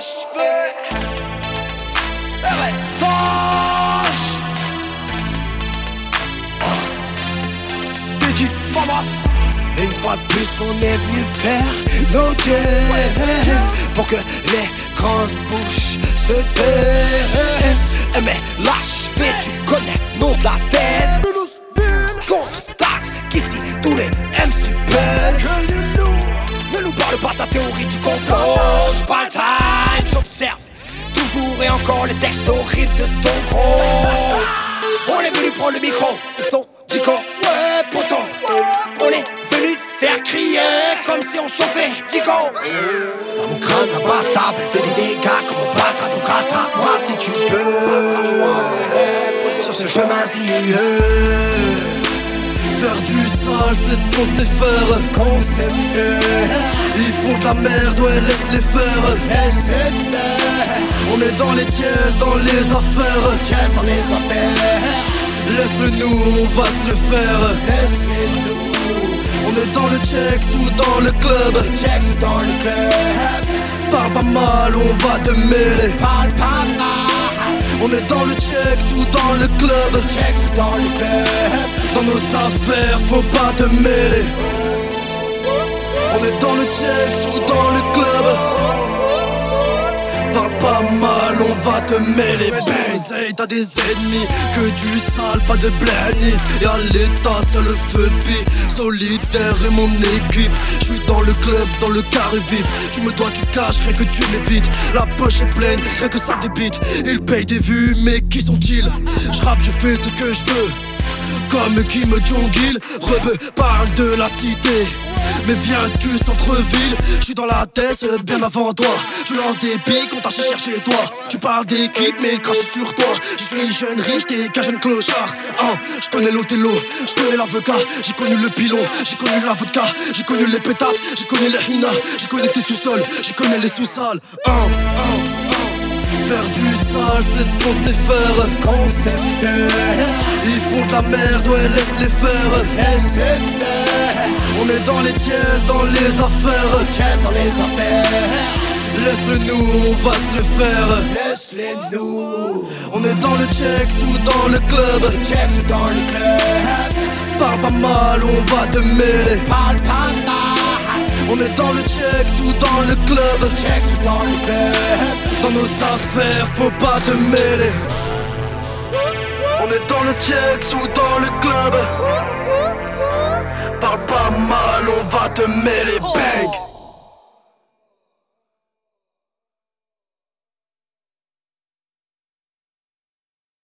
Une fois de plus, on est venu faire nos jazz Pour que les grandes bouches se taisent. Eh mais lâche vite, tu connais nom de la thèse. Constate qu'ici tous les MC pèsent Ne nous parle pas ta théorie du complot. Pas le time, j'observe Toujours et encore les textes horribles de ton gros. On est venu prendre le micro, ton dico, ouais poton On est venu te faire crier comme si on chauffait. Digo Dans mon crâne, la base stable, elle fait des dégâts comme on battra. Donc rattrape-moi si tu peux. Sur ce chemin sinueux Faire du sale, c'est ce qu'on sait faire. Ce qu'on sait faire. Ils font de la merde, ouais, laisse-les faire. Laisse-les faire On est dans les dièses, dans les affaires. Jazz dans les affaires Laisse-le nous, on va se le faire. Laisse-les nous On est dans le check ou dans le club. Checks dans le club Parle pas mal, on va te mêler. Pas mal On est dans le check ou dans le club. Checks dans le club Dans nos affaires, faut pas te mêler. On est dans le check ou dans le club. Parle pas mal, on va te mêler. Baiser, t'as des ennemis, que du sale, pas de blenny. Et à l'état, c'est le feu pis Solitaire et mon équipe. Je suis dans le club, dans le carré VIP. Tu me dois du cash, rien que tu m'évites. La poche est pleine, rien que ça débite. Ils payent des vues, mais qui sont-ils? Je rappe, je fais ce que je veux. Comme Kim Jong-il, rebeu parle de la cité. Mais viens du centre-ville, je suis dans la tête bien avant toi. Tu lances des pics, on t'a cherché toi. Tu parles d'équipe, mais il crache sur toi. Je suis jeune riche, t'es qu'un jeune clochard. Hein, je connais l'Othello, je connais l'avocat, j'ai connu le pilon, j'ai connu la vodka, j'ai connu les pétasses, j'ai connu les hina, j'ai connu tes sous-sols, j'ai connu les sous-sols. Hein. Faire du sale, c'est ce qu'on sait faire. Ce qu'on sait faire Ils font de la merde, ouais, laisse-les faire. Laisse-les faire On est dans les dièses, dans les affaires. Jazz dans les affaires Laisse-le nous, on va se le faire. Laisse-les nous On est dans le check ou dans le club. Checks dans le club Parle pas mal, on va te mêler. Pas mal On est dans le check ou dans le club. Checks dans le club Dans nos affaires, faut pas te mêler. On est dans le check ou dans le club. Parle pas mal, on va te mêler, bang.